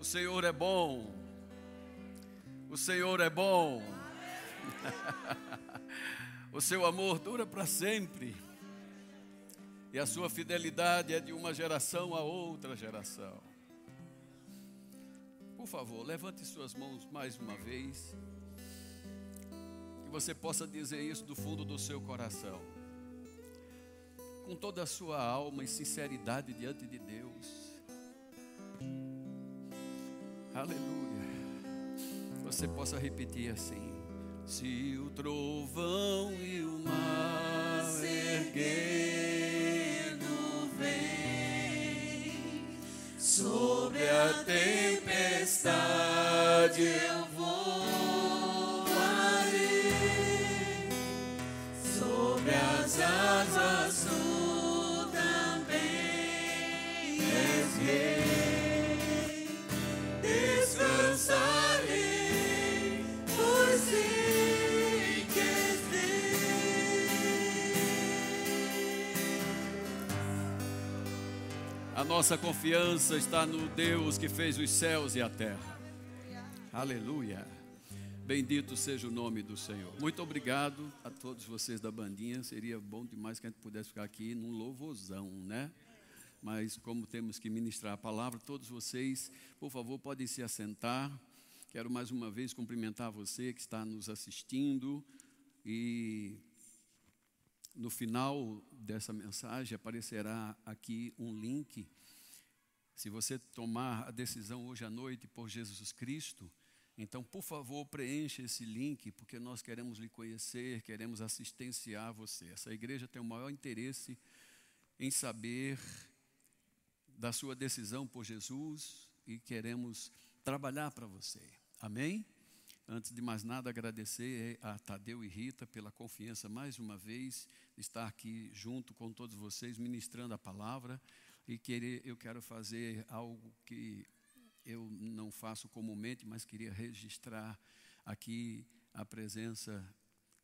O Senhor é bom. O Senhor é bom. o seu amor dura para sempre. E a sua fidelidade é de uma geração a outra geração. Por favor, levante suas mãos mais uma vez. Que você possa dizer isso do fundo do seu coração. Com toda a sua alma e sinceridade diante de Deus. Aleluia. Você possa repetir assim: Se o trovão e o mar erguendo vem sobre a tempestade eu nossa confiança está no Deus que fez os céus e a terra. Aleluia. Bendito seja o nome do Senhor. Muito obrigado a todos vocês da bandinha. Seria bom demais que a gente pudesse ficar aqui num louvorzão, né? Mas como temos que ministrar a palavra, todos vocês, por favor, podem se assentar. Quero mais uma vez cumprimentar você que está nos assistindo e no final dessa mensagem aparecerá aqui um link. Se você tomar a decisão hoje à noite por Jesus Cristo, então, por favor, preencha esse link, porque nós queremos lhe conhecer, queremos assistenciar você. Essa igreja tem o maior interesse em saber da sua decisão por Jesus e queremos trabalhar para você. Amém? Antes de mais nada, agradecer a Tadeu e Rita pela confiança mais uma vez de estar aqui junto com todos vocês, ministrando a palavra. E querer, eu quero fazer algo que eu não faço comumente, mas queria registrar aqui a presença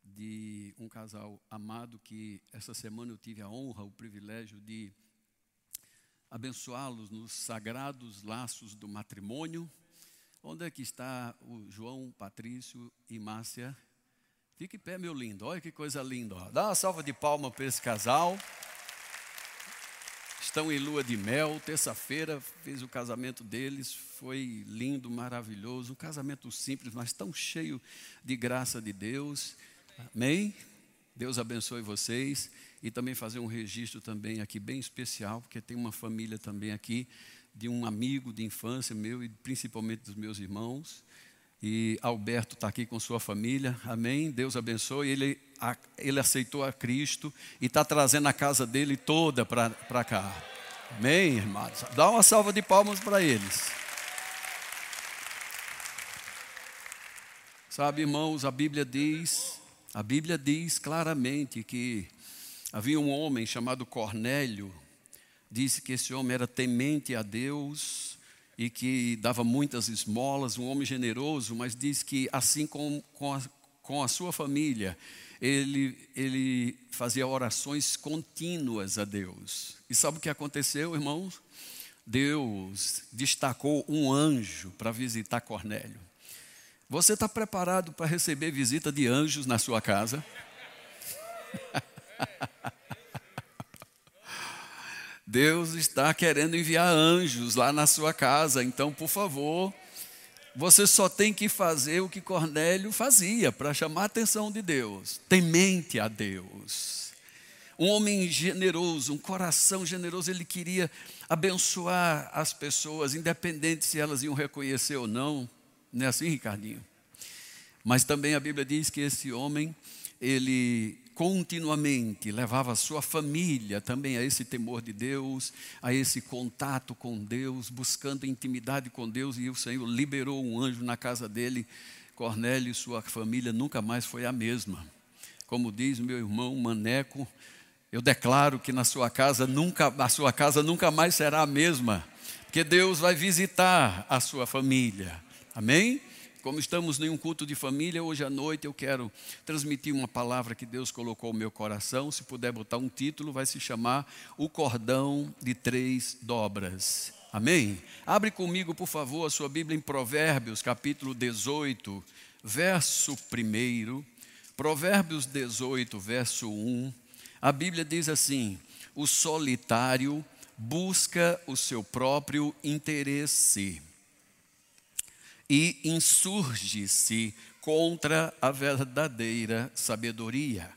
de um casal amado que essa semana eu tive a honra, o privilégio de abençoá-los nos sagrados laços do matrimônio. Onde é que está o João, Patrício e Márcia? Fique em pé, meu lindo. Olha que coisa linda. Ó. Dá uma salva de palma para esse casal. Estão em lua de mel. Terça-feira fez o casamento deles. Foi lindo, maravilhoso. Um casamento simples, mas tão cheio de graça de Deus. Amém? Deus abençoe vocês e também fazer um registro também aqui bem especial, porque tem uma família também aqui de um amigo de infância meu e principalmente dos meus irmãos. E Alberto está aqui com sua família, amém? Deus abençoe. Ele, a, ele aceitou a Cristo e está trazendo a casa dele toda para cá, amém, irmãos? Dá uma salva de palmas para eles. Sabe, irmãos, a Bíblia diz, a Bíblia diz claramente que Havia um homem chamado Cornélio, disse que esse homem era temente a Deus e que dava muitas esmolas, um homem generoso, mas diz que assim com, com, a, com a sua família, ele, ele fazia orações contínuas a Deus. E sabe o que aconteceu, irmãos? Deus destacou um anjo para visitar Cornélio. Você está preparado para receber visita de anjos na sua casa? Deus está querendo enviar anjos lá na sua casa, então, por favor, você só tem que fazer o que Cornélio fazia para chamar a atenção de Deus, temente a Deus. Um homem generoso, um coração generoso, ele queria abençoar as pessoas, independente se elas iam reconhecer ou não. Não é assim, Ricardinho? Mas também a Bíblia diz que esse homem, ele continuamente levava sua família também a esse temor de Deus, a esse contato com Deus, buscando intimidade com Deus, e o Senhor liberou um anjo na casa dele. Cornélio e sua família nunca mais foi a mesma. Como diz meu irmão Maneco, eu declaro que na sua casa nunca, a sua casa nunca mais será a mesma, porque Deus vai visitar a sua família. Amém? Como estamos em um culto de família, hoje à noite eu quero transmitir uma palavra que Deus colocou no meu coração. Se puder botar um título, vai se chamar O Cordão de Três Dobras. Amém? Abre comigo, por favor, a sua Bíblia em Provérbios, capítulo 18, verso 1. Provérbios 18, verso 1. A Bíblia diz assim: O solitário busca o seu próprio interesse e insurge-se contra a verdadeira sabedoria.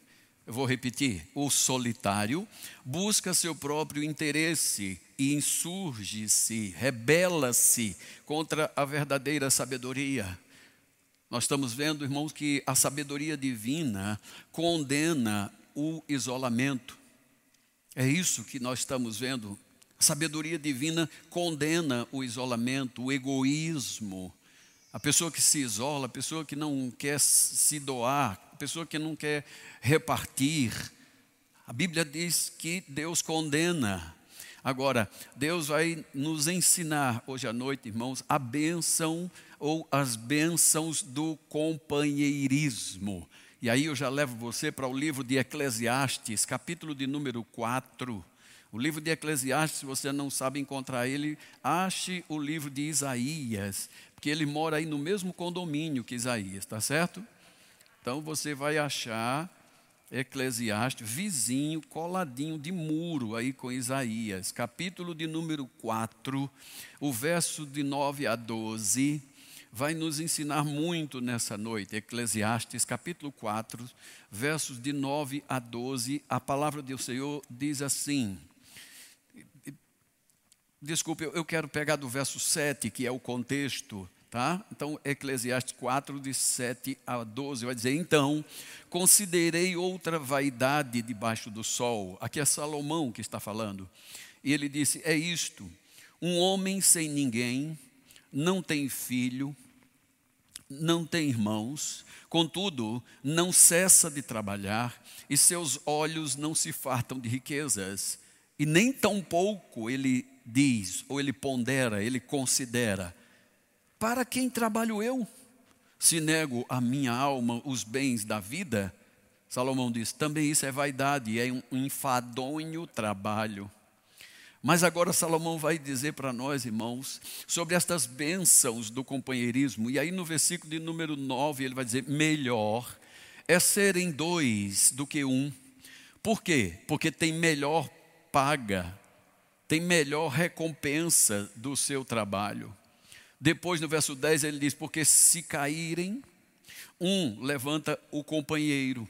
Eu vou repetir: o solitário busca seu próprio interesse e insurge-se, rebela-se contra a verdadeira sabedoria. Nós estamos vendo, irmãos, que a sabedoria divina condena o isolamento. É isso que nós estamos vendo. A sabedoria divina condena o isolamento, o egoísmo. A pessoa que se isola, a pessoa que não quer se doar, a pessoa que não quer repartir. A Bíblia diz que Deus condena Agora, Deus vai nos ensinar hoje à noite, irmãos, a bênção ou as bênçãos do companheirismo. E aí eu já levo você para o livro de Eclesiastes, capítulo de número 4. O livro de Eclesiastes, se você não sabe encontrar ele, ache o livro de Isaías, porque ele mora aí no mesmo condomínio que Isaías, tá certo? Então você vai achar Eclesiastes, vizinho, coladinho de muro aí com Isaías, capítulo de número 4, o verso de 9 a 12, vai nos ensinar muito nessa noite. Eclesiastes, capítulo 4, versos de 9 a 12, a palavra do Senhor diz assim. Desculpe, eu quero pegar do verso 7, que é o contexto Tá? Então, Eclesiastes 4, de 7 a 12, vai dizer: Então, considerei outra vaidade debaixo do sol. Aqui é Salomão que está falando. E ele disse: É isto: um homem sem ninguém, não tem filho, não tem irmãos, contudo, não cessa de trabalhar, e seus olhos não se fartam de riquezas, e nem tampouco ele diz, ou ele pondera, ele considera para quem trabalho eu? Se nego a minha alma os bens da vida? Salomão diz: também isso é vaidade, é um enfadonho trabalho. Mas agora Salomão vai dizer para nós, irmãos, sobre estas bênçãos do companheirismo. E aí no versículo de número 9 ele vai dizer: melhor é serem dois do que um. Por quê? Porque tem melhor paga, tem melhor recompensa do seu trabalho. Depois, no verso 10, ele diz: Porque se caírem, um levanta o companheiro.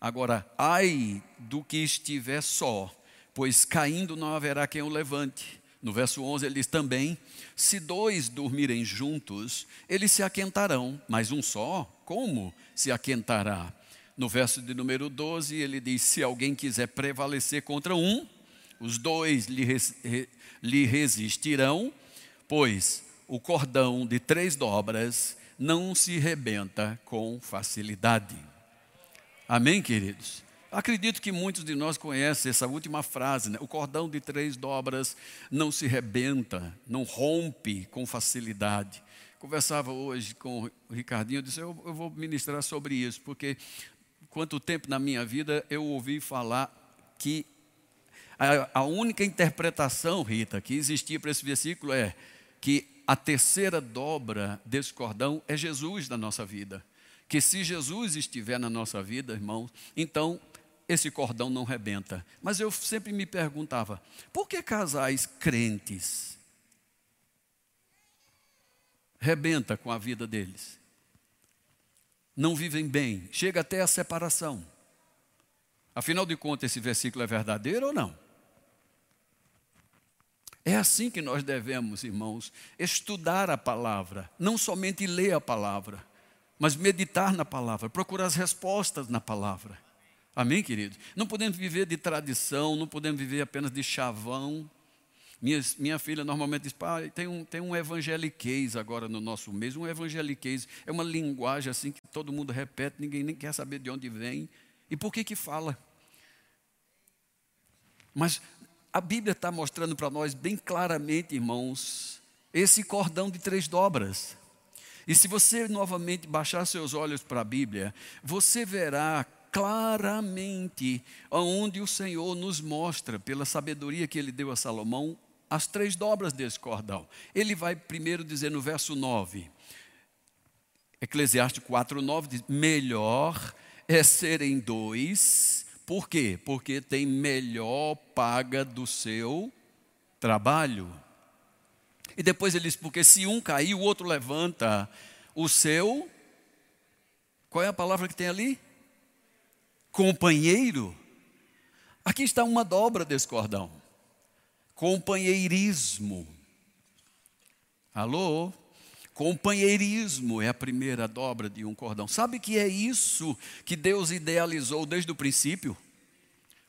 Agora, ai do que estiver só, pois caindo não haverá quem o levante. No verso 11 ele diz também: Se dois dormirem juntos, eles se aquentarão, mas um só, como se aquentará? No verso de número 12 ele diz: Se alguém quiser prevalecer contra um, os dois lhe, resistirão, pois o cordão de três dobras não se rebenta com facilidade. Amém, queridos? Acredito que muitos de nós conhecem essa última frase, né? O cordão de três dobras não se rebenta, não rompe com facilidade. Conversava hoje com o Ricardinho, eu disse: eu, eu vou ministrar sobre isso, porque quanto tempo na minha vida eu ouvi falar que a, a única interpretação, Rita, que existia para esse versículo é que a terceira dobra desse cordão é Jesus na nossa vida. Que se Jesus estiver na nossa vida, irmãos, então esse cordão não rebenta. Mas eu sempre me perguntava, por que casais crentes rebenta com a vida deles? Não vivem bem, chega até a separação. Afinal de contas, esse versículo é verdadeiro ou não? É assim que nós devemos, irmãos, estudar a palavra, não somente ler a palavra, mas meditar na palavra, procurar as respostas na palavra. Amém, queridos? Não podemos viver de tradição, não podemos viver apenas de chavão. Minha, minha filha normalmente diz, pai, tem um, tem um evangeliquez agora no nosso mês. Um evangeliquez é uma linguagem assim que todo mundo repete, ninguém nem quer saber de onde vem. E por que que fala? Mas a Bíblia está mostrando para nós bem claramente, irmãos, esse cordão de três dobras. E se você novamente baixar seus olhos para a Bíblia, você verá claramente aonde o Senhor nos mostra, pela sabedoria que ele deu a Salomão, as três dobras desse cordão. Ele vai primeiro dizer no verso 9, Eclesiastes 4, 9 diz: Melhor é serem dois, por quê? Porque tem melhor paga do seu trabalho. E depois ele diz: porque se um cair, o outro levanta o seu. Qual é a palavra que tem ali? Companheiro. Aqui está uma dobra desse cordão. Companheirismo. Alô? Companheirismo é a primeira dobra de um cordão. Sabe que é isso que Deus idealizou desde o princípio?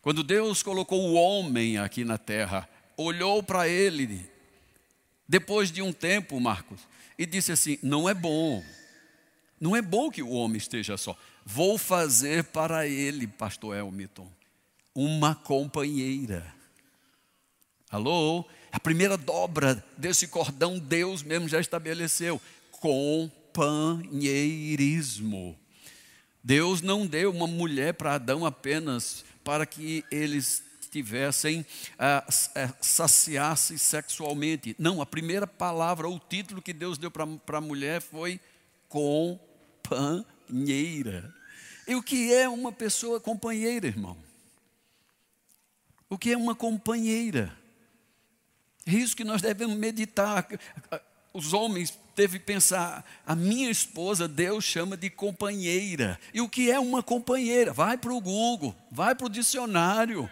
Quando Deus colocou o homem aqui na terra, olhou para ele, depois de um tempo, Marcos, e disse assim: Não é bom, não é bom que o homem esteja só. Vou fazer para ele, pastor Elmiton, uma companheira. Alô? A primeira dobra desse cordão, Deus mesmo já estabeleceu: companheirismo. Deus não deu uma mulher para Adão apenas para que eles tivessem, ah, ah, saciasse sexualmente. Não, a primeira palavra, o título que Deus deu para a mulher foi companheira. E o que é uma pessoa companheira, irmão? O que é uma companheira? É isso que nós devemos meditar. Os homens devem pensar: a minha esposa, Deus chama de companheira. E o que é uma companheira? Vai para o Google, vai para o dicionário.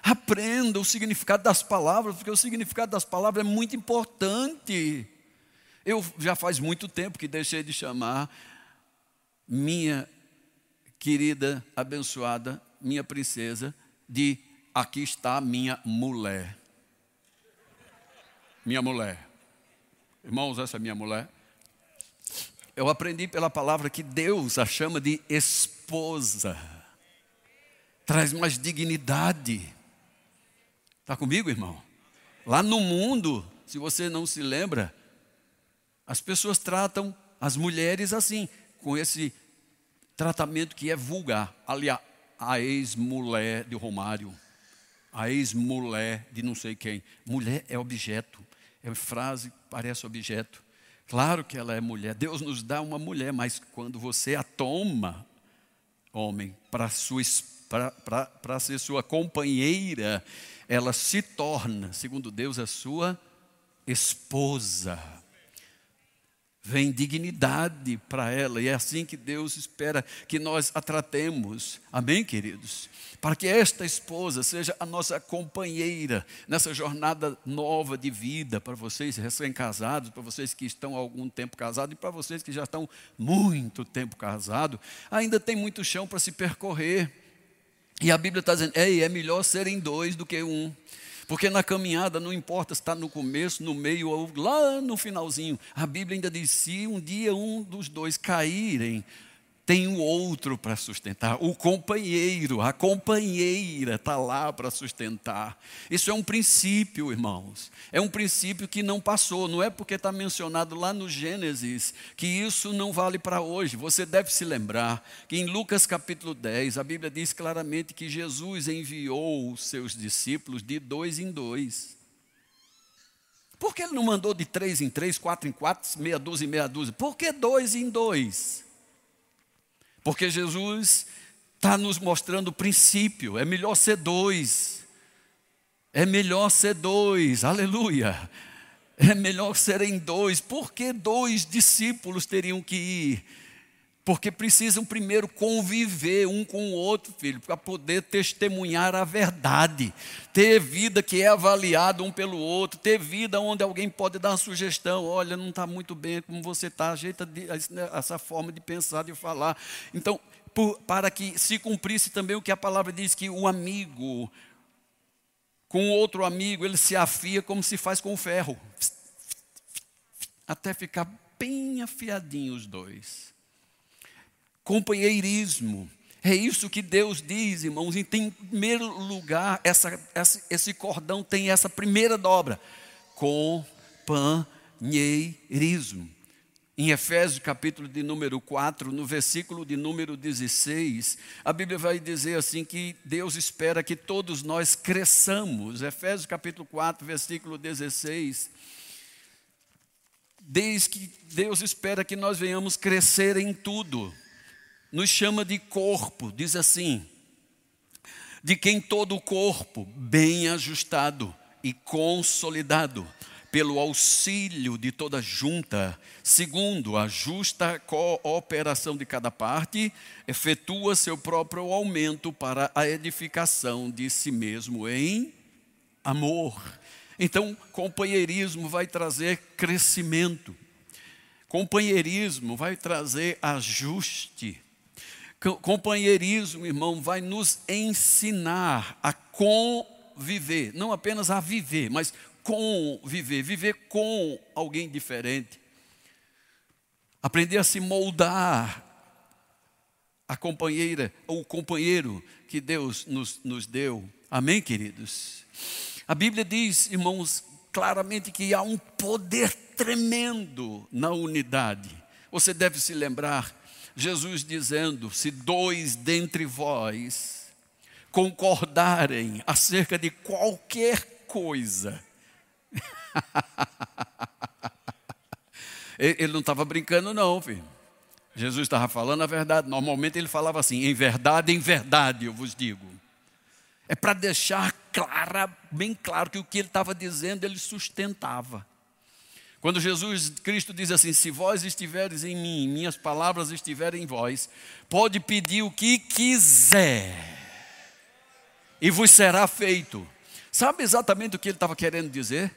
Aprenda o significado das palavras, porque o significado das palavras é muito importante. Eu já faz muito tempo que deixei de chamar minha querida, abençoada, minha princesa, de aqui está minha mulher minha mulher. Irmãos, essa é minha mulher. Eu aprendi pela palavra que Deus a chama de esposa. Traz mais dignidade. Está comigo, irmão? Lá no mundo, se você não se lembra, as pessoas tratam as mulheres assim, com esse tratamento que é vulgar. Aliás, a ex-mulher de Romário, a ex-mulher de não sei quem. Mulher é objeto é frase, parece objeto. Claro que ela é mulher. Deus nos dá uma mulher, mas quando você a toma, homem, para ser sua companheira, ela se torna, segundo Deus, a sua esposa vem dignidade para ela, e é assim que Deus espera que nós a tratemos. Amém, queridos? Para que esta esposa seja a nossa companheira nessa jornada nova de vida, para vocês recém-casados, para vocês que estão há algum tempo casados e para vocês que já estão muito tempo casados, ainda tem muito chão para se percorrer. E a Bíblia está dizendo: Ei, é melhor serem dois do que um. Porque na caminhada não importa se está no começo, no meio ou lá no finalzinho. A Bíblia ainda diz: se um dia um dos dois caírem, tem o outro para sustentar, o companheiro, a companheira está lá para sustentar. Isso é um princípio, irmãos. É um princípio que não passou, não é porque está mencionado lá no Gênesis que isso não vale para hoje. Você deve se lembrar que em Lucas capítulo 10, a Bíblia diz claramente que Jesus enviou os seus discípulos de dois em dois. Por que ele não mandou de três em três, quatro em quatro, meia dúzia em meia dúzia? Por que dois em dois? Porque Jesus está nos mostrando o princípio, é melhor ser dois. É melhor ser dois, aleluia. É melhor serem dois. Por que dois discípulos teriam que ir? Porque precisam primeiro conviver um com o outro, filho, para poder testemunhar a verdade. Ter vida que é avaliada um pelo outro, ter vida onde alguém pode dar uma sugestão: olha, não está muito bem como você está, ajeita essa forma de pensar, de falar. Então, por, para que se cumprisse também o que a palavra diz, que o amigo, com outro amigo, ele se afia como se faz com o ferro, até ficar bem afiadinho os dois companheirismo. É isso que Deus diz, irmãos. em primeiro lugar, essa, essa, esse cordão tem essa primeira dobra: companheirismo. Em Efésios, capítulo de número 4, no versículo de número 16, a Bíblia vai dizer assim que Deus espera que todos nós cresçamos. Efésios, capítulo 4, versículo 16. Diz que Deus espera que nós venhamos crescer em tudo. Nos chama de corpo, diz assim: de quem todo o corpo, bem ajustado e consolidado, pelo auxílio de toda junta, segundo a justa cooperação de cada parte, efetua seu próprio aumento para a edificação de si mesmo em amor. Então, companheirismo vai trazer crescimento, companheirismo vai trazer ajuste. Companheirismo, irmão, vai nos ensinar a conviver, não apenas a viver, mas com viver, viver com alguém diferente. Aprender a se moldar a companheira ou o companheiro que Deus nos, nos deu. Amém, queridos? A Bíblia diz, irmãos, claramente que há um poder tremendo na unidade. Você deve se lembrar, Jesus dizendo: se dois dentre vós concordarem acerca de qualquer coisa, ele não estava brincando, não, filho. Jesus estava falando a verdade. Normalmente ele falava assim: em verdade, em verdade, eu vos digo. É para deixar clara, bem claro que o que ele estava dizendo ele sustentava. Quando Jesus Cristo diz assim: Se vós estiveres em mim, minhas palavras estiverem em vós, pode pedir o que quiser, e vos será feito. Sabe exatamente o que ele estava querendo dizer?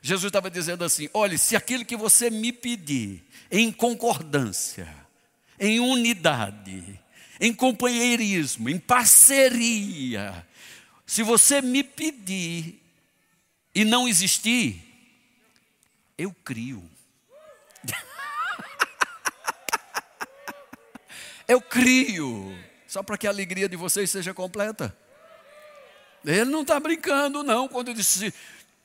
Jesus estava dizendo assim: olhe, se aquilo que você me pedir, em concordância, em unidade, em companheirismo, em parceria, se você me pedir e não existir, eu crio. eu crio, só para que a alegria de vocês seja completa. Ele não está brincando, não, quando disse: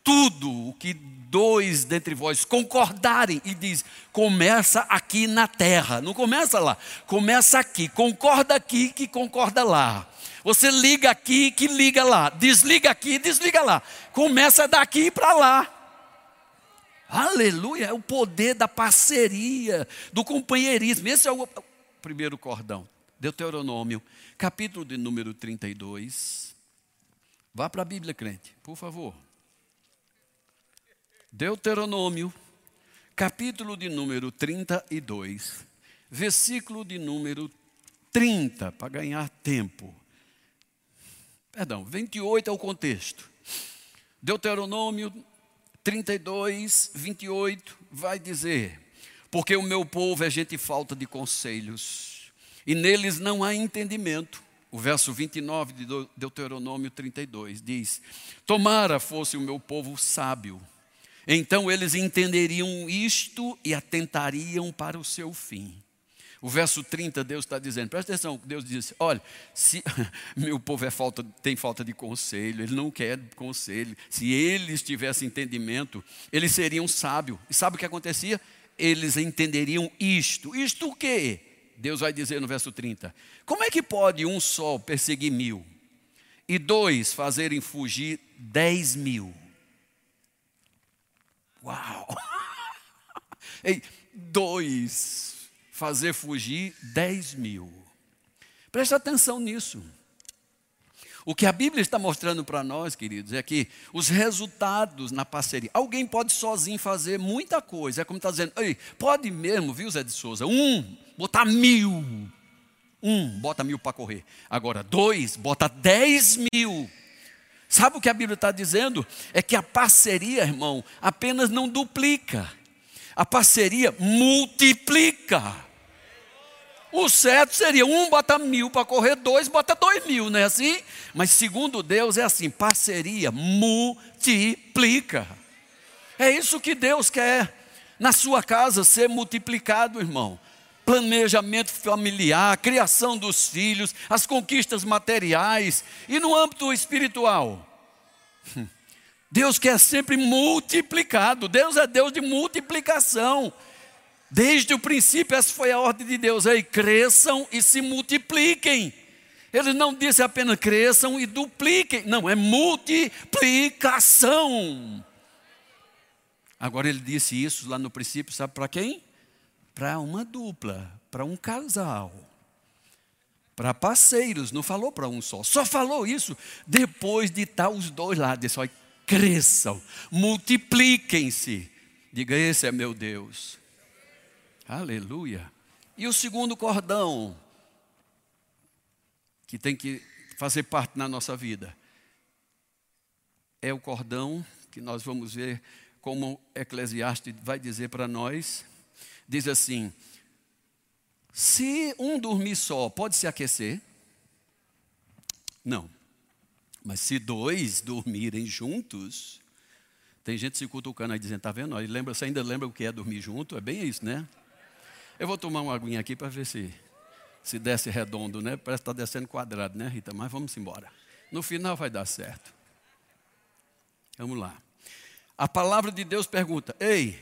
tudo o que dois dentre vós concordarem, e diz: começa aqui na terra, não começa lá, começa aqui, concorda aqui que concorda lá. Você liga aqui que liga lá, desliga aqui, desliga lá. Começa daqui para lá. Aleluia, é o poder da parceria, do companheirismo. Esse é o primeiro cordão. Deuteronômio, capítulo de número 32. Vá para a Bíblia, crente, por favor. Deuteronômio, capítulo de número 32, versículo de número 30, para ganhar tempo. Perdão, 28 é o contexto. Deuteronômio 32, 28 vai dizer: Porque o meu povo é gente falta de conselhos, e neles não há entendimento. O verso 29 de Deuteronômio 32 diz: Tomara fosse o meu povo sábio então eles entenderiam isto e atentariam para o seu fim. O verso 30, Deus está dizendo, presta atenção, Deus diz: olha, se meu povo é falta, tem falta de conselho, ele não quer conselho. Se eles tivessem entendimento, eles seriam sábios. E sabe o que acontecia? Eles entenderiam isto. Isto o quê? Deus vai dizer no verso 30: Como é que pode um só perseguir mil e dois fazerem fugir dez mil? Uau! Ei, dois, fazer fugir dez mil. Presta atenção nisso. O que a Bíblia está mostrando para nós, queridos, é que os resultados na parceria. Alguém pode sozinho fazer muita coisa. É como está dizendo, Ei, pode mesmo, viu, Zé de Souza? Um, botar mil. Um, bota mil para correr. Agora, dois, bota dez mil. Sabe o que a Bíblia está dizendo? É que a parceria, irmão, apenas não duplica, a parceria multiplica. O certo seria um bota mil para correr, dois bota dois mil, não é assim? Mas segundo Deus é assim: parceria multiplica. É isso que Deus quer na sua casa ser multiplicado, irmão planejamento familiar, criação dos filhos, as conquistas materiais e no âmbito espiritual. Deus quer sempre multiplicado, Deus é Deus de multiplicação. Desde o princípio, essa foi a ordem de Deus. Aí, cresçam e se multipliquem. Ele não disse apenas cresçam e dupliquem. Não, é multiplicação. Agora ele disse isso lá no princípio, sabe para quem? Para uma dupla, para um casal. Para parceiros, não falou para um só. Só falou isso depois de estar os dois lá. Disse: olha, cresçam, multipliquem-se. Diga: esse é meu Deus. Aleluia. E o segundo cordão, que tem que fazer parte na nossa vida, é o cordão que nós vamos ver como Eclesiastes vai dizer para nós. Diz assim: se um dormir só, pode se aquecer? Não. Mas se dois dormirem juntos, tem gente se cutucando aí dizendo, está vendo? Lembra, você ainda lembra o que é dormir junto? É bem isso, né? Eu vou tomar uma aguinha aqui para ver se, se desce redondo, né? Parece que está descendo quadrado, né, Rita? Mas vamos embora. No final vai dar certo. Vamos lá. A palavra de Deus pergunta: Ei,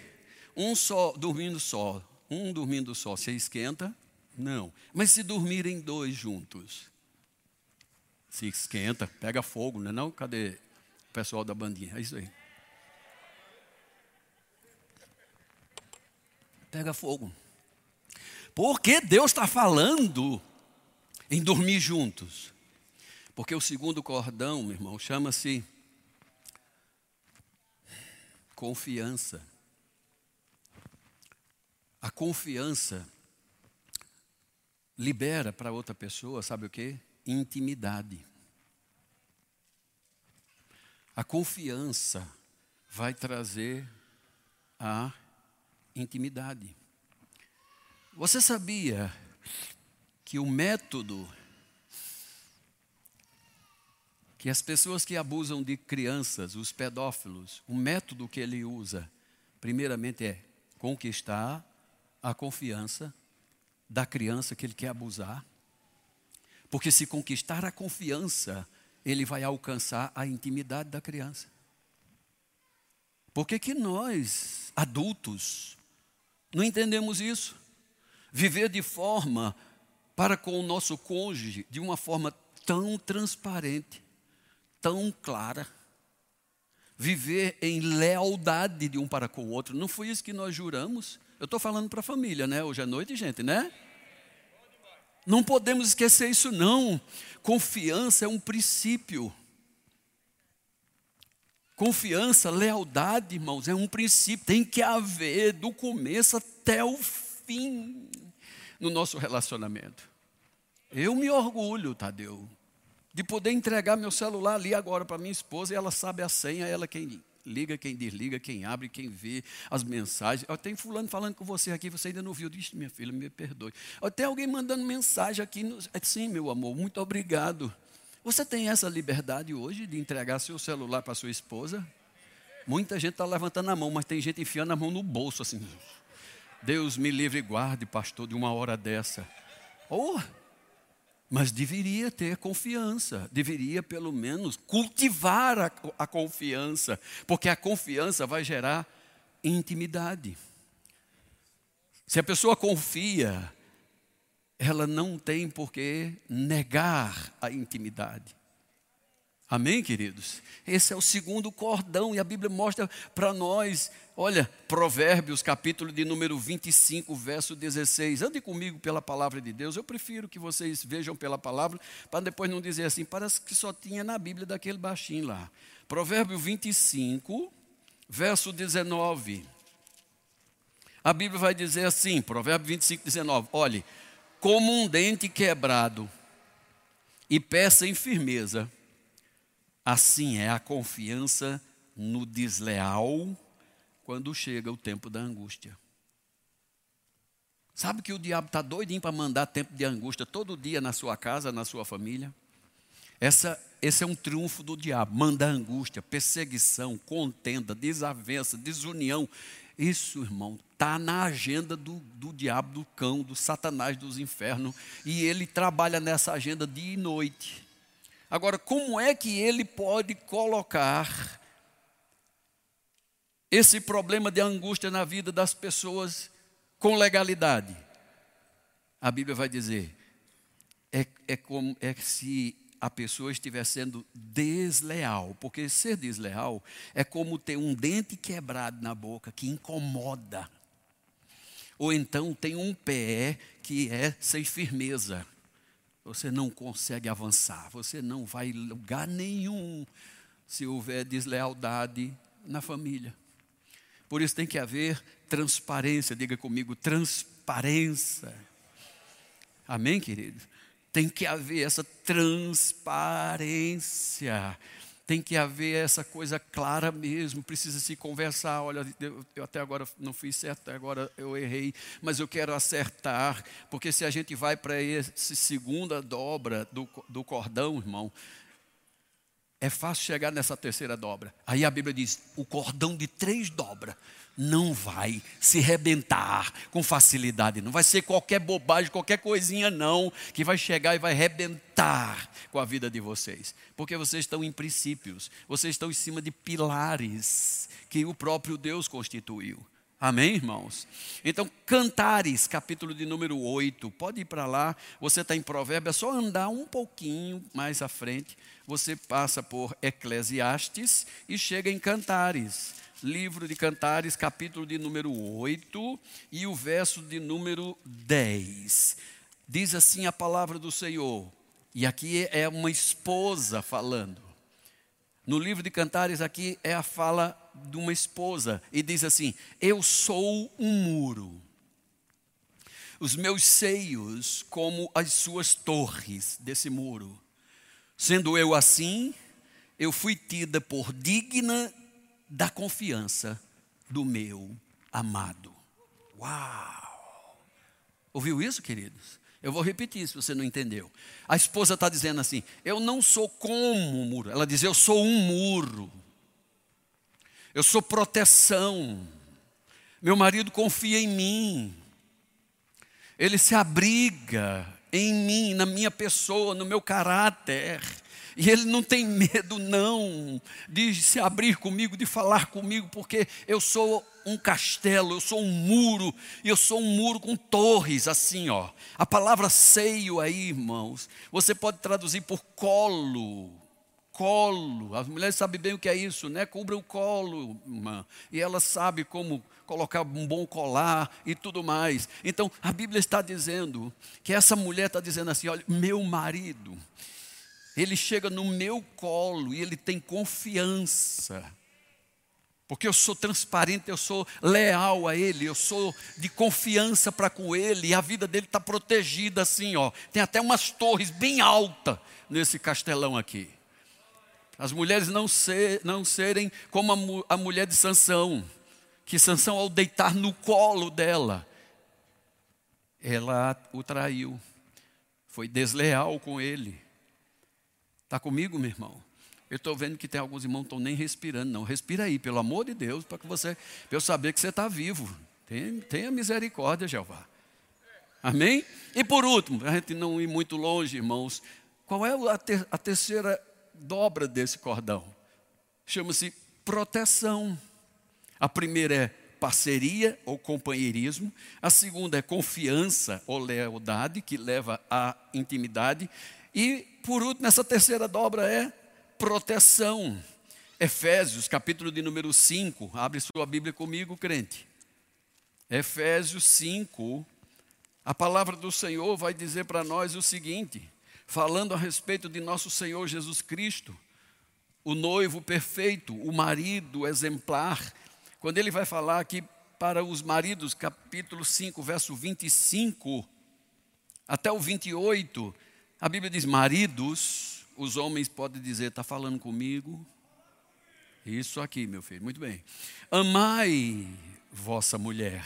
um só dormindo só, um dormindo só, você esquenta? Não. Mas se dormirem dois juntos, se esquenta, pega fogo, não é não? Cadê o pessoal da bandinha? É isso aí. Pega fogo. Porque Deus está falando em dormir juntos. Porque o segundo cordão, meu irmão, chama-se confiança. A confiança libera para outra pessoa, sabe o que? Intimidade. A confiança vai trazer a intimidade. Você sabia que o método que as pessoas que abusam de crianças, os pedófilos, o método que ele usa, primeiramente é conquistar a confiança da criança que ele quer abusar. Porque se conquistar a confiança, ele vai alcançar a intimidade da criança. Por que, que nós, adultos, não entendemos isso? Viver de forma para com o nosso cônjuge de uma forma tão transparente, tão clara. Viver em lealdade de um para com o outro. Não foi isso que nós juramos? Eu estou falando para a família, né? Hoje à noite, gente, né? Não podemos esquecer isso, não. Confiança é um princípio. Confiança, lealdade, irmãos, é um princípio. Tem que haver do começo até o fim no nosso relacionamento. Eu me orgulho, Tadeu, de poder entregar meu celular ali agora para minha esposa e ela sabe a senha, ela quem liga, quem desliga, quem abre, quem vê as mensagens. Tenho fulano falando com você aqui, você ainda não viu. Diz, minha filha, me perdoe. Tem alguém mandando mensagem aqui. No... É, sim, meu amor, muito obrigado. Você tem essa liberdade hoje de entregar seu celular para sua esposa? Muita gente está levantando a mão, mas tem gente enfiando a mão no bolso assim. Deus me livre e guarde, pastor, de uma hora dessa. Oh, mas deveria ter confiança, deveria pelo menos cultivar a, a, confiança, porque a confiança vai gerar intimidade. Se a pessoa confia, ela não tem por que negar a intimidade. Amém, queridos? Esse é o segundo cordão, e a Bíblia mostra para nós, olha, Provérbios, capítulo de número 25, verso 16. Ande comigo pela palavra de Deus. Eu prefiro que vocês vejam pela palavra, para depois não dizer assim, parece que só tinha na Bíblia daquele baixinho lá. Provérbio 25, verso 19. A Bíblia vai dizer assim, Provérbio 25, 19: olhe, como um dente quebrado e peça em firmeza Assim é a confiança no desleal quando chega o tempo da angústia. Sabe que o diabo está doidinho para mandar tempo de angústia todo dia na sua casa, na sua família? Essa, esse é um triunfo do diabo. Mandar angústia, perseguição, contenda, desavença, desunião. Isso, irmão, está na agenda do, do diabo, do cão, do satanás dos infernos. E ele trabalha nessa agenda dia e noite. Agora, como é que ele pode colocar esse problema de angústia na vida das pessoas com legalidade, a Bíblia vai dizer, é, é como é se a pessoa estiver sendo desleal, porque ser desleal é como ter um dente quebrado na boca que incomoda. Ou então tem um pé que é sem firmeza. Você não consegue avançar, você não vai lugar nenhum se houver deslealdade na família. Por isso tem que haver transparência, diga comigo, transparência. Amém, querido? Tem que haver essa transparência. Tem que haver essa coisa clara mesmo, precisa se conversar. Olha, eu, até agora não fiz certo, até agora eu errei, mas eu quero acertar, porque se a gente vai para essa segunda dobra do, do cordão, irmão, é fácil chegar nessa terceira dobra. Aí a Bíblia diz: o cordão de três dobra não vai se rebentar com facilidade, não vai ser qualquer bobagem, qualquer coisinha não, que vai chegar e vai rebentar com a vida de vocês, porque vocês estão em princípios, vocês estão em cima de pilares que o próprio Deus constituiu. Amém, irmãos? Então, Cantares, capítulo de número 8, pode ir para lá, você está em Provérbio, é só andar um pouquinho mais à frente, você passa por Eclesiastes e chega em Cantares livro de Cantares, capítulo de número 8 e o verso de número 10. Diz assim a palavra do Senhor, e aqui é uma esposa falando. No livro de Cantares, aqui é a fala de uma esposa, e diz assim: Eu sou um muro, os meus seios como as suas torres desse muro. Sendo eu assim, eu fui tida por digna da confiança do meu amado. Uau! Ouviu isso, queridos? Eu vou repetir se você não entendeu. A esposa está dizendo assim: Eu não sou como um muro. Ela diz: Eu sou um muro. Eu sou proteção. Meu marido confia em mim. Ele se abriga em mim, na minha pessoa, no meu caráter. E ele não tem medo, não, de se abrir comigo, de falar comigo, porque eu sou um castelo, eu sou um muro, e eu sou um muro com torres, assim, ó. A palavra seio aí, irmãos, você pode traduzir por colo. Colo, as mulheres sabem bem o que é isso, né? Cubra o colo, irmã. E ela sabe como colocar um bom colar e tudo mais. Então, a Bíblia está dizendo que essa mulher está dizendo assim: olha, meu marido, ele chega no meu colo e ele tem confiança. Porque eu sou transparente, eu sou leal a ele, eu sou de confiança para com ele, e a vida dele está protegida assim, ó. Tem até umas torres bem altas nesse castelão aqui. As mulheres não, ser, não serem como a, a mulher de Sansão, que Sansão, ao deitar no colo dela, ela o traiu, foi desleal com ele. Está comigo, meu irmão? Eu estou vendo que tem alguns irmãos que estão nem respirando, não. Respira aí, pelo amor de Deus, para que você, eu saber que você está vivo. Tenha, tenha misericórdia, Jeová. Amém? E por último, para a gente não ir muito longe, irmãos, qual é a, ter, a terceira dobra desse cordão? Chama-se proteção. A primeira é parceria ou companheirismo. A segunda é confiança ou lealdade, que leva à intimidade. E, por último, essa terceira dobra é proteção. Efésios, capítulo de número 5. Abre sua Bíblia comigo, crente. Efésios 5. A palavra do Senhor vai dizer para nós o seguinte, falando a respeito de nosso Senhor Jesus Cristo, o noivo perfeito, o marido exemplar. Quando ele vai falar aqui para os maridos, capítulo 5, verso 25 até o 28, a Bíblia diz: maridos, os homens podem dizer, está falando comigo? Isso aqui, meu filho, muito bem. Amai vossa mulher.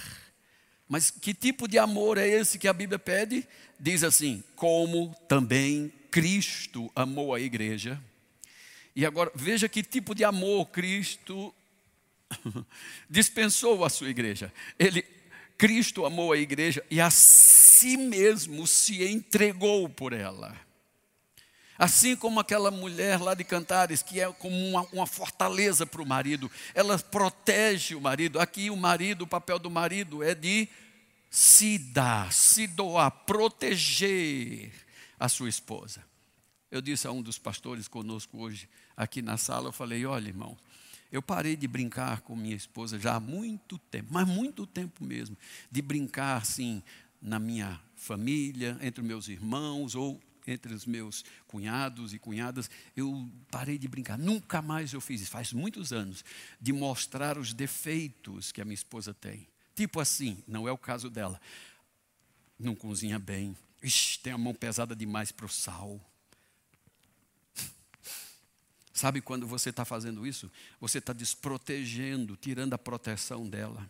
Mas que tipo de amor é esse que a Bíblia pede? Diz assim: como também Cristo amou a igreja. E agora, veja que tipo de amor Cristo dispensou à sua igreja. Ele, Cristo amou a igreja e a si mesmo se entregou por ela. Assim como aquela mulher lá de Cantares, que é como uma, uma fortaleza para o marido, ela protege o marido. Aqui, o marido, o papel do marido é de se dar, se doar, proteger a sua esposa. Eu disse a um dos pastores conosco hoje, aqui na sala, eu falei: olha, irmão, eu parei de brincar com minha esposa já há muito tempo, mas muito tempo mesmo, de brincar assim na minha família, entre meus irmãos ou entre os meus cunhados e cunhadas, eu parei de brincar. Nunca mais eu fiz isso, faz muitos anos, de mostrar os defeitos que a minha esposa tem. Tipo assim, não é o caso dela. Não cozinha bem. Ixi, tem a mão pesada demais para o sal. Sabe quando você está fazendo isso? Você está desprotegendo, tirando a proteção dela,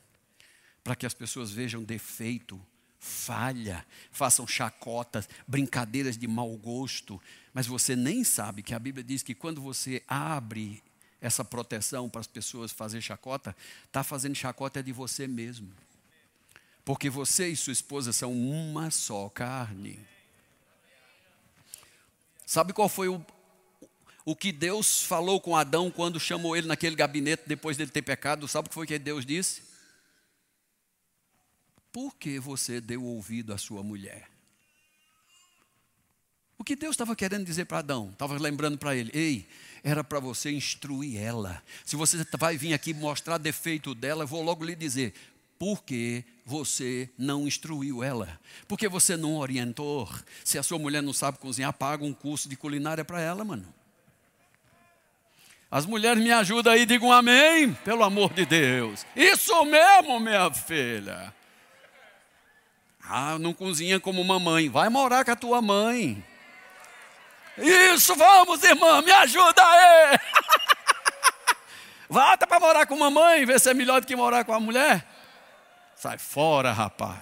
para que as pessoas vejam defeito, falha, façam chacotas, brincadeiras de mau gosto, mas você nem sabe que a Bíblia diz que quando você abre essa proteção para as pessoas fazer chacota, está fazendo chacota de você mesmo. Porque você e sua esposa são uma só carne. Sabe qual foi o, o que Deus falou com Adão quando chamou ele naquele gabinete depois dele ter pecado? Sabe o que foi que Deus disse? Por que você deu ouvido à sua mulher? O que Deus estava querendo dizer para Adão? Estava lembrando para ele: ei, era para você instruir ela. Se você vai vir aqui mostrar defeito dela, eu vou logo lhe dizer: porque você não instruiu ela, porque você não orientou. Se a sua mulher não sabe cozinhar, paga um curso de culinária para ela, mano. As mulheres me ajudam aí, digam amém, pelo amor de Deus. Isso mesmo, minha filha. Ah, não cozinha como mamãe. Vai morar com a tua mãe. Isso, vamos, irmã, me ajuda aí. Volta para morar com mamãe, ver se é melhor do que morar com a mulher. Sai fora, rapaz.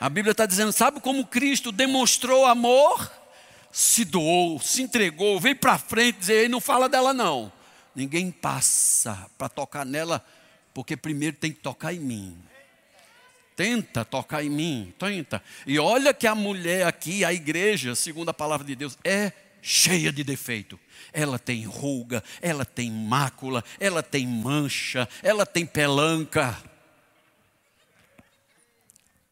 A Bíblia está dizendo: sabe como Cristo demonstrou amor? Se doou, se entregou, veio para frente dizer: não fala dela não. Ninguém passa para tocar nela, porque primeiro tem que tocar em mim. Tenta tocar em mim, tenta. E olha que a mulher aqui, a igreja, segundo a palavra de Deus, é cheia de defeito. Ela tem ruga, ela tem mácula, ela tem mancha, ela tem pelanca.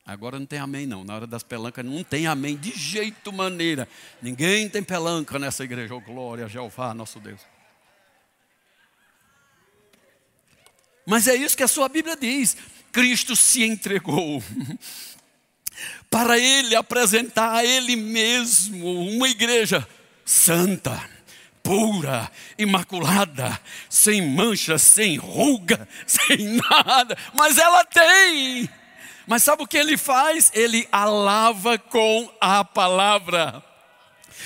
Agora não tem amém, não. Na hora das pelancas não tem amém de jeito maneira. Ninguém tem pelanca nessa igreja. Oh, glória a Jeová, nosso Deus. Mas é isso que a sua Bíblia diz. Cristo se entregou para Ele apresentar a Ele mesmo uma igreja santa, pura, imaculada, sem mancha, sem ruga, sem nada. Mas ela tem. Mas sabe o que ele faz? Ele alava com a palavra.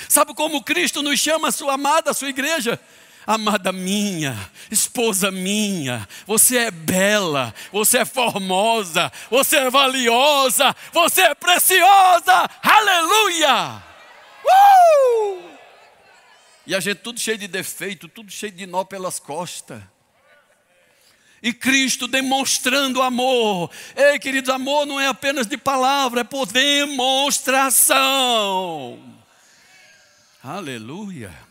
Sabe como Cristo nos chama, sua amada, sua igreja? Amada minha, esposa minha, você é bela, você é formosa, você é valiosa, você é preciosa, aleluia! Uh! E a gente tudo cheio de defeito, tudo cheio de nó pelas costas e Cristo demonstrando amor. Ei, queridos, amor não é apenas de palavra, é por demonstração. Aleluia.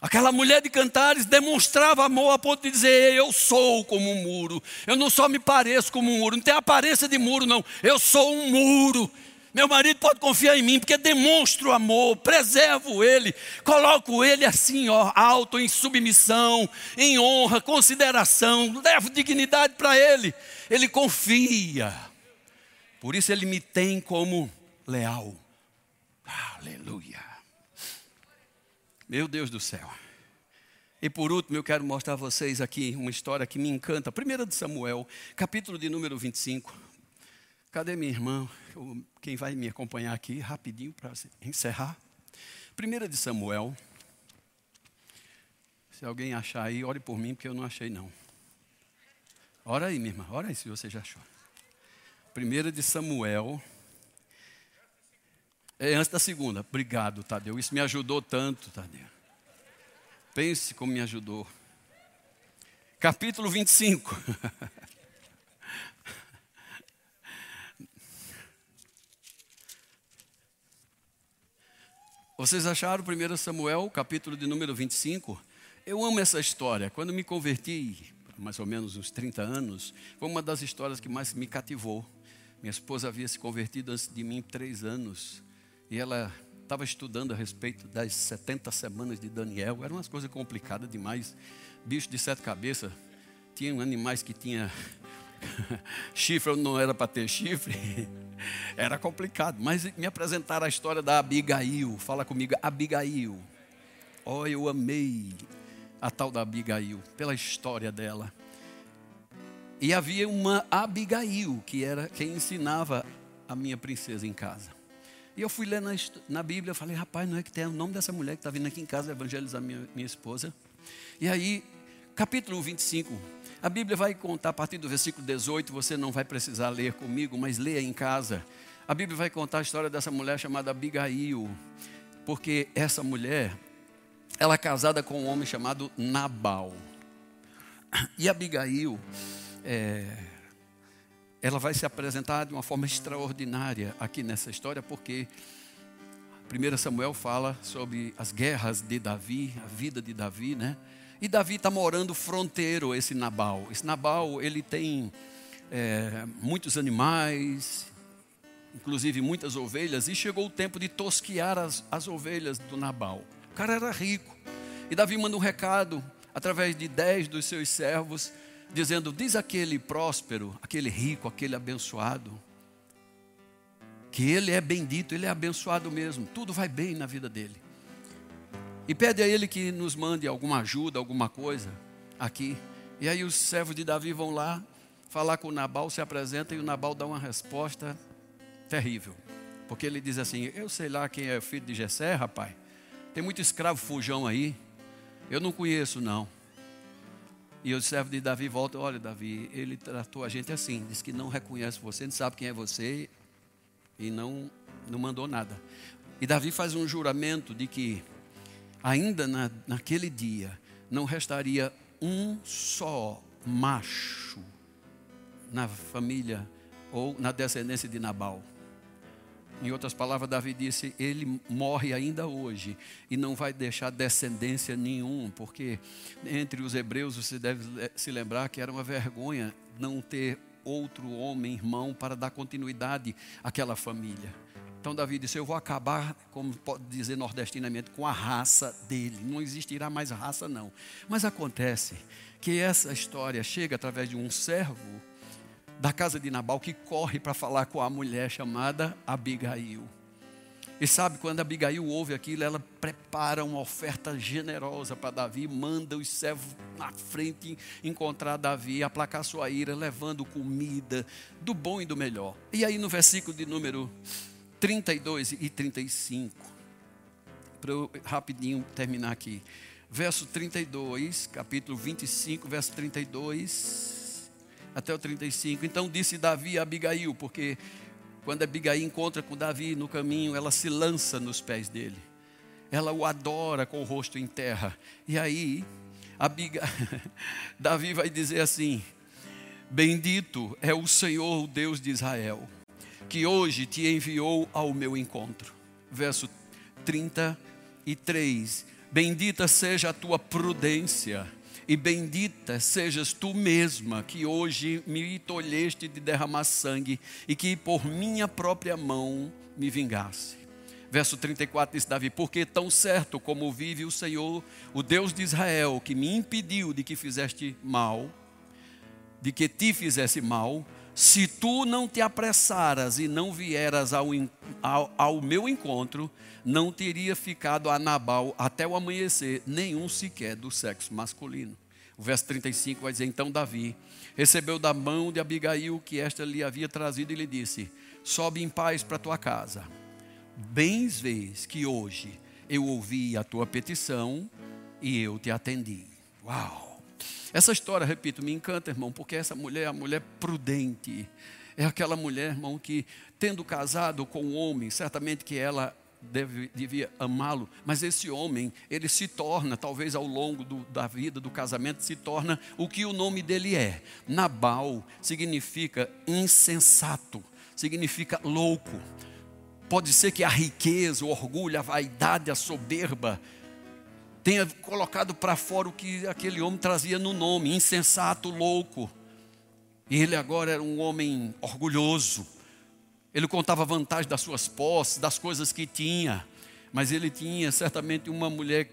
Aquela mulher de cantares demonstrava amor a ponto de dizer: Eu sou como um muro. Eu não só me pareço como um muro, não tem aparência de muro, não. Eu sou um muro. Meu marido pode confiar em mim, porque demonstro amor, preservo ele, coloco ele assim, ó, alto, em submissão, em honra, consideração, levo dignidade para ele. Ele confia. Por isso ele me tem como leal. Aleluia. Meu Deus do céu. E por último, eu quero mostrar a vocês aqui uma história que me encanta. Primeira de Samuel, capítulo de número 25. Cadê minha irmã? Quem vai me acompanhar aqui rapidinho para encerrar? Primeira de Samuel. Se alguém achar aí, ore por mim, porque eu não achei não. Ora aí, minha irmã, ora aí se você já achou. Primeira de Samuel. É antes da segunda. Obrigado, Tadeu. Isso me ajudou tanto, Tadeu. Pense como me ajudou. Capítulo 25. Vocês acharam 1 Samuel, capítulo de número 25? Eu amo essa história. Quando me converti, mais ou menos uns 30 anos, foi uma das histórias que mais me cativou. Minha esposa havia se convertido antes de mim três anos. E ela estava estudando a respeito das 70 semanas de Daniel. Eram umas coisas complicadas demais. Bicho de sete cabeças. Tinham animais que tinham chifre não era para ter chifre. Era complicado. Mas me apresentaram a história da Abigail. Fala comigo, Abigail. Oh, eu amei a tal da Abigail, pela história dela. E havia uma Abigail, que era quem ensinava a minha princesa em casa. E eu fui ler na, na Bíblia, falei, rapaz, não é que tem o nome dessa mulher que está vindo aqui em casa evangelizar minha, minha esposa. E aí, capítulo 25, a Bíblia vai contar a partir do versículo 18, você não vai precisar ler comigo, mas leia em casa. A Bíblia vai contar a história dessa mulher chamada Abigail, porque essa mulher, ela é casada com um homem chamado Nabal. E Abigail, é, ela vai se apresentar de uma forma extraordinária aqui nessa história, porque 1 Samuel fala sobre as guerras de Davi, a vida de Davi, né? E Davi está morando fronteiro, esse Nabal. Esse Nabal, ele tem é, muitos animais, inclusive muitas ovelhas, e chegou o tempo de tosquear as, as ovelhas do Nabal. O cara era rico. E Davi manda um recado, através de dez dos seus servos, dizendo: Diz aquele próspero, aquele rico, aquele abençoado, que ele é bendito, ele é abençoado mesmo, tudo vai bem na vida dele. E pede a ele que nos mande alguma ajuda, alguma coisa aqui. E aí os servos de Davi vão lá falar com o Nabal, se apresenta e o Nabal dá uma resposta terrível. Porque ele diz assim: Eu sei lá quem é o filho de Jessé, rapaz. Tem muito escravo fujão aí. Eu não conheço, não. E o servo de Davi volta: Olha, Davi, ele tratou a gente assim. Diz que não reconhece você, não sabe quem é você e não, não mandou nada. E Davi faz um juramento de que ainda na, naquele dia não restaria um só macho na família ou na descendência de Nabal. Em outras palavras, Davi disse: ele morre ainda hoje e não vai deixar descendência nenhum, porque entre os hebreus você deve se lembrar que era uma vergonha não ter outro homem, irmão, para dar continuidade àquela família. Então Davi disse: Eu vou acabar, como pode dizer nordestinamente, com a raça dele. Não existirá mais raça, não. Mas acontece que essa história chega através de um servo da casa de Nabal que corre para falar com a mulher chamada Abigail. E sabe, quando Abigail ouve aquilo, ela prepara uma oferta generosa para Davi, manda os servos na frente encontrar Davi, aplacar sua ira, levando comida do bom e do melhor. E aí no versículo de número 32 e 35. Para eu rapidinho terminar aqui. Verso 32, capítulo 25, verso 32 até o 35. Então disse Davi a Abigail, porque quando Abigail encontra com Davi no caminho, ela se lança nos pés dele. Ela o adora com o rosto em terra. E aí, Abigail, Davi vai dizer assim: Bendito é o Senhor, o Deus de Israel que hoje te enviou ao meu encontro. Verso 33. Bendita seja a tua prudência, e bendita sejas tu mesma, que hoje me tolheste de derramar sangue, e que por minha própria mão me vingasse. Verso 34 diz Davi: Porque tão certo como vive o Senhor, o Deus de Israel, que me impediu de que fizeste mal, de que te fizesse mal, se tu não te apressaras e não vieras ao, ao, ao, meu encontro, não teria ficado a Nabal até o amanhecer, nenhum sequer do sexo masculino. O verso 35 vai dizer: Então Davi recebeu da mão de Abigail que esta lhe havia trazido e lhe disse: Sobe em paz para tua casa. Bens vês que hoje eu ouvi a tua petição e eu te atendi. Uau! Essa história, repito, me encanta, irmão, porque essa mulher é a mulher prudente. É aquela mulher, irmão, que tendo casado com um homem, certamente que ela deve, devia amá-lo, mas esse homem, ele se torna, talvez ao longo do, da vida, do casamento, se torna o que o nome dele é. Nabal significa insensato, significa louco. Pode ser que a riqueza, o orgulho, a vaidade, a soberba, tenha colocado para fora o que aquele homem trazia no nome, insensato, louco. E ele agora era um homem orgulhoso. Ele contava vantagem das suas posses, das coisas que tinha. Mas ele tinha certamente uma mulher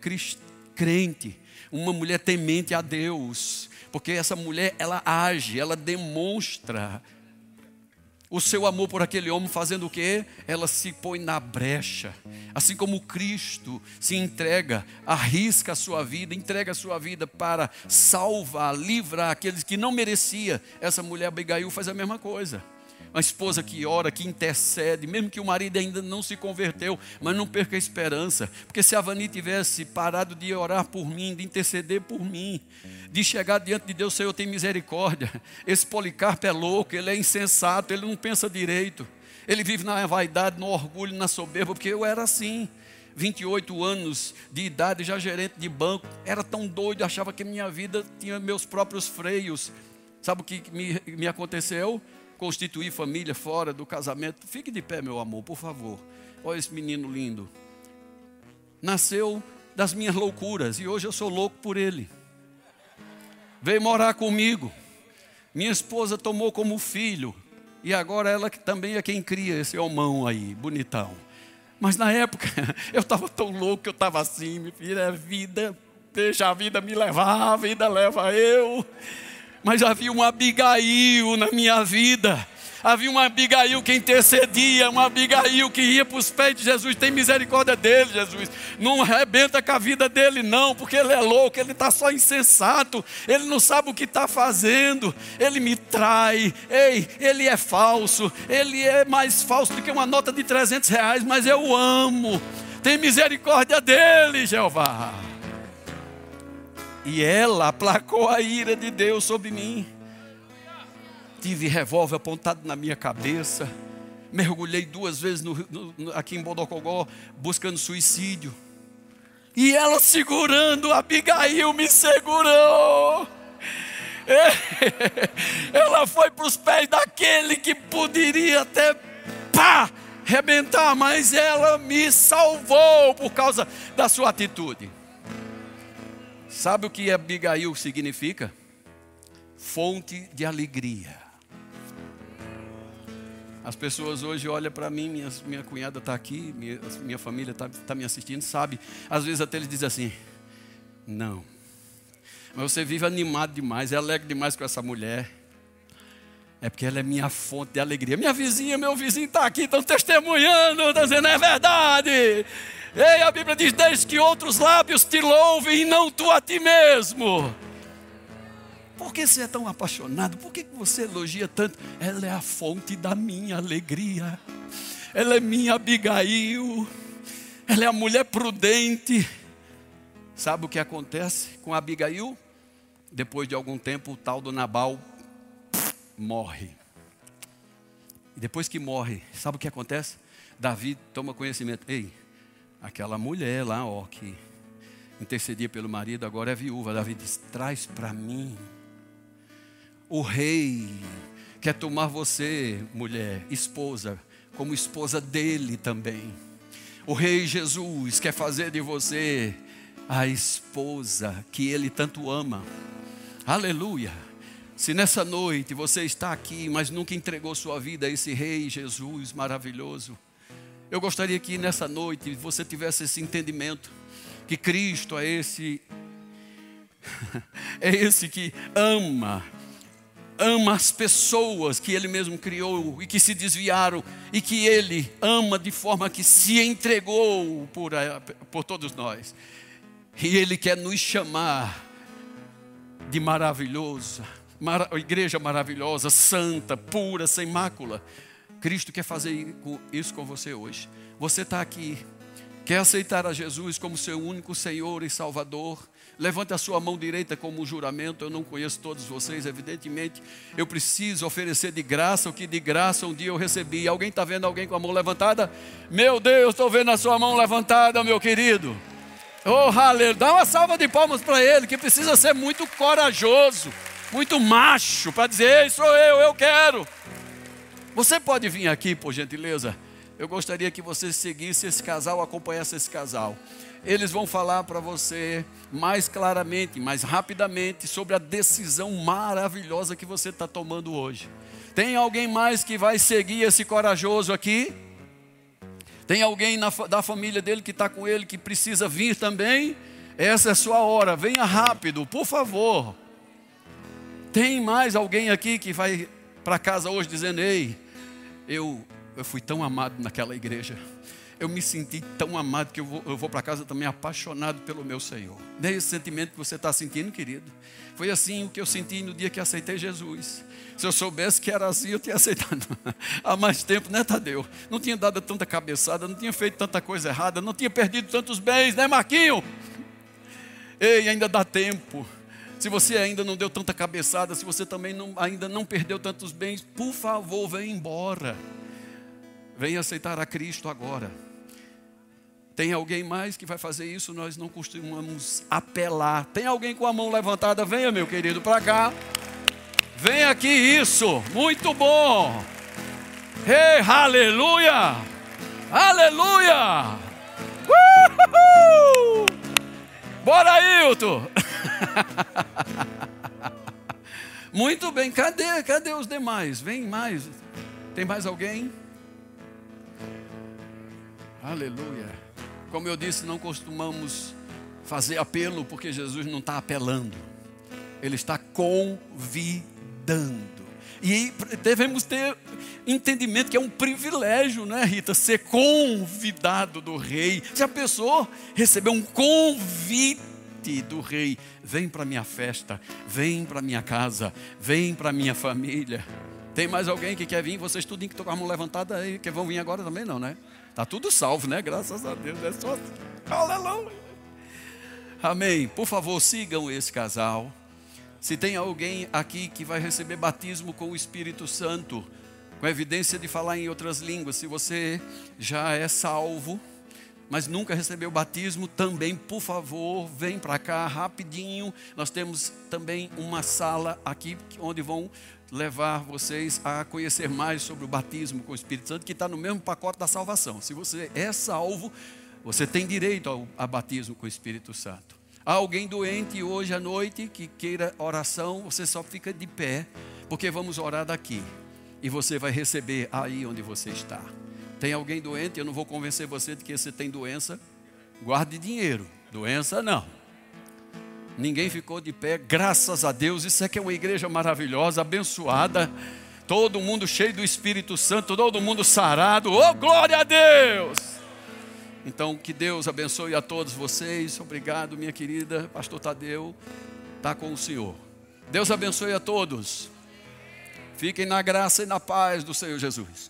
crente, uma mulher temente a Deus. Porque essa mulher, ela age, ela demonstra o seu amor por aquele homem, fazendo o quê? Ela se põe na brecha. Assim como Cristo se entrega, arrisca a sua vida, entrega a sua vida para salvar, livrar aqueles que não merecia. Essa mulher Abigail faz a mesma coisa uma esposa que ora, que intercede, mesmo que o marido ainda não se converteu, mas não perca a esperança, porque se a Vani tivesse parado de orar por mim, de interceder por mim, de chegar diante de Deus, Senhor, tem misericórdia. Esse Policarpo é louco, ele é insensato, ele não pensa direito, ele vive na vaidade, no orgulho, na soberba, porque eu era assim. 28 anos de idade, já gerente de banco, era tão doido, achava que minha vida tinha meus próprios freios. Sabe o que me, me aconteceu? Constituir família fora do casamento. Fique de pé, meu amor, por favor. Olha esse menino lindo. Nasceu das minhas loucuras e hoje eu sou louco por ele. Veio morar comigo. Minha esposa tomou como filho. E agora ela também é quem cria esse homão aí, bonitão. Mas na época eu estava tão louco que eu estava assim, minha filha, é vida, deixa a vida me levar, a vida leva eu mas havia uma Abigail na minha vida. Havia uma Abigail que intercedia, uma Abigail que ia para os pés de Jesus. Tem misericórdia dele, Jesus. Não arrebenta com a vida dele, não, porque ele é louco, ele está só insensato, ele não sabe o que está fazendo, ele me trai, ei, ele é falso, ele é mais falso do que uma nota de 300 reais, mas eu amo. Tem misericórdia dele, Jeová. E ela aplacou a ira de Deus sobre mim. Tive revólver apontado na minha cabeça. Mergulhei duas vezes no, no, aqui em Bodocogó buscando suicídio. E ela segurando, Abigail me segurou. Ela foi para os pés daquele que poderia até pá, rebentar, mas ela me salvou por causa da sua atitude. Sabe o que Abigail significa? Fonte de alegria. As pessoas hoje olham para mim, minha, minha cunhada está aqui, minha, minha família está tá me assistindo, sabe? Às vezes até eles dizem assim: não, mas você vive animado demais, é alegre demais com essa mulher. É porque ela é minha fonte de alegria. Minha vizinha, meu vizinho está aqui, estão testemunhando, estão dizendo, é verdade. Ei, a Bíblia diz: desde que outros lábios te louvem e não tu a ti mesmo. Por que você é tão apaixonado? Por que você elogia tanto? Ela é a fonte da minha alegria. Ela é minha Abigail. Ela é a mulher prudente. Sabe o que acontece com Abigail? Depois de algum tempo, o tal do Nabal morre. E depois que morre, sabe o que acontece? Davi toma conhecimento. Ei, Aquela mulher lá, ó, que intercedia pelo marido, agora é viúva. Davi diz: traz para mim. O rei quer tomar você, mulher, esposa, como esposa dele também. O rei Jesus quer fazer de você a esposa que ele tanto ama. Aleluia. Se nessa noite você está aqui, mas nunca entregou sua vida a esse rei Jesus maravilhoso, eu gostaria que nessa noite você tivesse esse entendimento que Cristo é esse é esse que ama ama as pessoas que ele mesmo criou e que se desviaram e que ele ama de forma que se entregou por, por todos nós. E ele quer nos chamar de maravilhosa, mar, igreja maravilhosa, santa, pura, sem mácula. Cristo quer fazer isso com você hoje. Você está aqui, quer aceitar a Jesus como seu único Senhor e Salvador. Levante a sua mão direita como um juramento. Eu não conheço todos vocês, evidentemente. Eu preciso oferecer de graça o que de graça um dia eu recebi. Alguém está vendo alguém com a mão levantada? Meu Deus, estou vendo a sua mão levantada, meu querido. Oh, aleluia. Dá uma salva de palmas para ele, que precisa ser muito corajoso, muito macho, para dizer: Ei, sou eu, eu quero. Você pode vir aqui, por gentileza? eu gostaria que você seguisse esse casal, acompanhasse esse casal. Eles vão falar para você mais claramente, mais rapidamente, sobre a decisão maravilhosa que você está tomando hoje. Tem alguém mais que vai seguir esse corajoso aqui? Tem alguém na, da família dele que está com ele que precisa vir também? Essa é a sua hora, venha rápido, por favor. Tem mais alguém aqui que vai para casa hoje dizendo: Ei, eu, eu fui tão amado naquela igreja. Eu me senti tão amado que eu vou, eu vou para casa também apaixonado pelo meu Senhor. Nem esse sentimento que você está sentindo, querido. Foi assim o que eu senti no dia que aceitei Jesus. Se eu soubesse que era assim, eu tinha aceitado há mais tempo, né, Tadeu? Não tinha dado tanta cabeçada, não tinha feito tanta coisa errada, não tinha perdido tantos bens, né, Marquinho? Ei, ainda dá tempo. Se você ainda não deu tanta cabeçada, se você também não, ainda não perdeu tantos bens, por favor, venha embora. Venha aceitar a Cristo agora. Tem alguém mais que vai fazer isso? Nós não costumamos apelar. Tem alguém com a mão levantada? Venha, meu querido, para cá. Vem aqui, isso. Muito bom. Hey, aleluia! Aleluia! Uhul! Bora, Ailton! Muito bem, cadê? Cadê os demais? Vem mais. Tem mais alguém? Aleluia. Como eu disse, não costumamos fazer apelo, porque Jesus não está apelando, Ele está convidando. E devemos ter entendimento que é um privilégio, né, Rita? Ser convidado do rei. Se a pessoa receber um do rei, vem para minha festa, vem para minha casa, vem para minha família. Tem mais alguém que quer vir? Vocês tudo que estão com a mão levantada aí, que vão vir agora também não, né? Tá tudo salvo, né? Graças a Deus. É só aleluia. Amém. Por favor, sigam esse casal. Se tem alguém aqui que vai receber batismo com o Espírito Santo, com evidência de falar em outras línguas, se você já é salvo, mas nunca recebeu batismo, também, por favor, vem para cá rapidinho. Nós temos também uma sala aqui onde vão levar vocês a conhecer mais sobre o batismo com o Espírito Santo, que está no mesmo pacote da salvação. Se você é salvo, você tem direito ao a batismo com o Espírito Santo. Há alguém doente hoje à noite que queira oração, você só fica de pé, porque vamos orar daqui. E você vai receber aí onde você está. Tem alguém doente? Eu não vou convencer você de que você tem doença. Guarde dinheiro. Doença não. Ninguém ficou de pé, graças a Deus. Isso é que é uma igreja maravilhosa, abençoada. Todo mundo cheio do Espírito Santo, todo mundo sarado. Oh, glória a Deus! Então, que Deus abençoe a todos vocês. Obrigado, minha querida. Pastor Tadeu está com o Senhor. Deus abençoe a todos. Fiquem na graça e na paz do Senhor Jesus.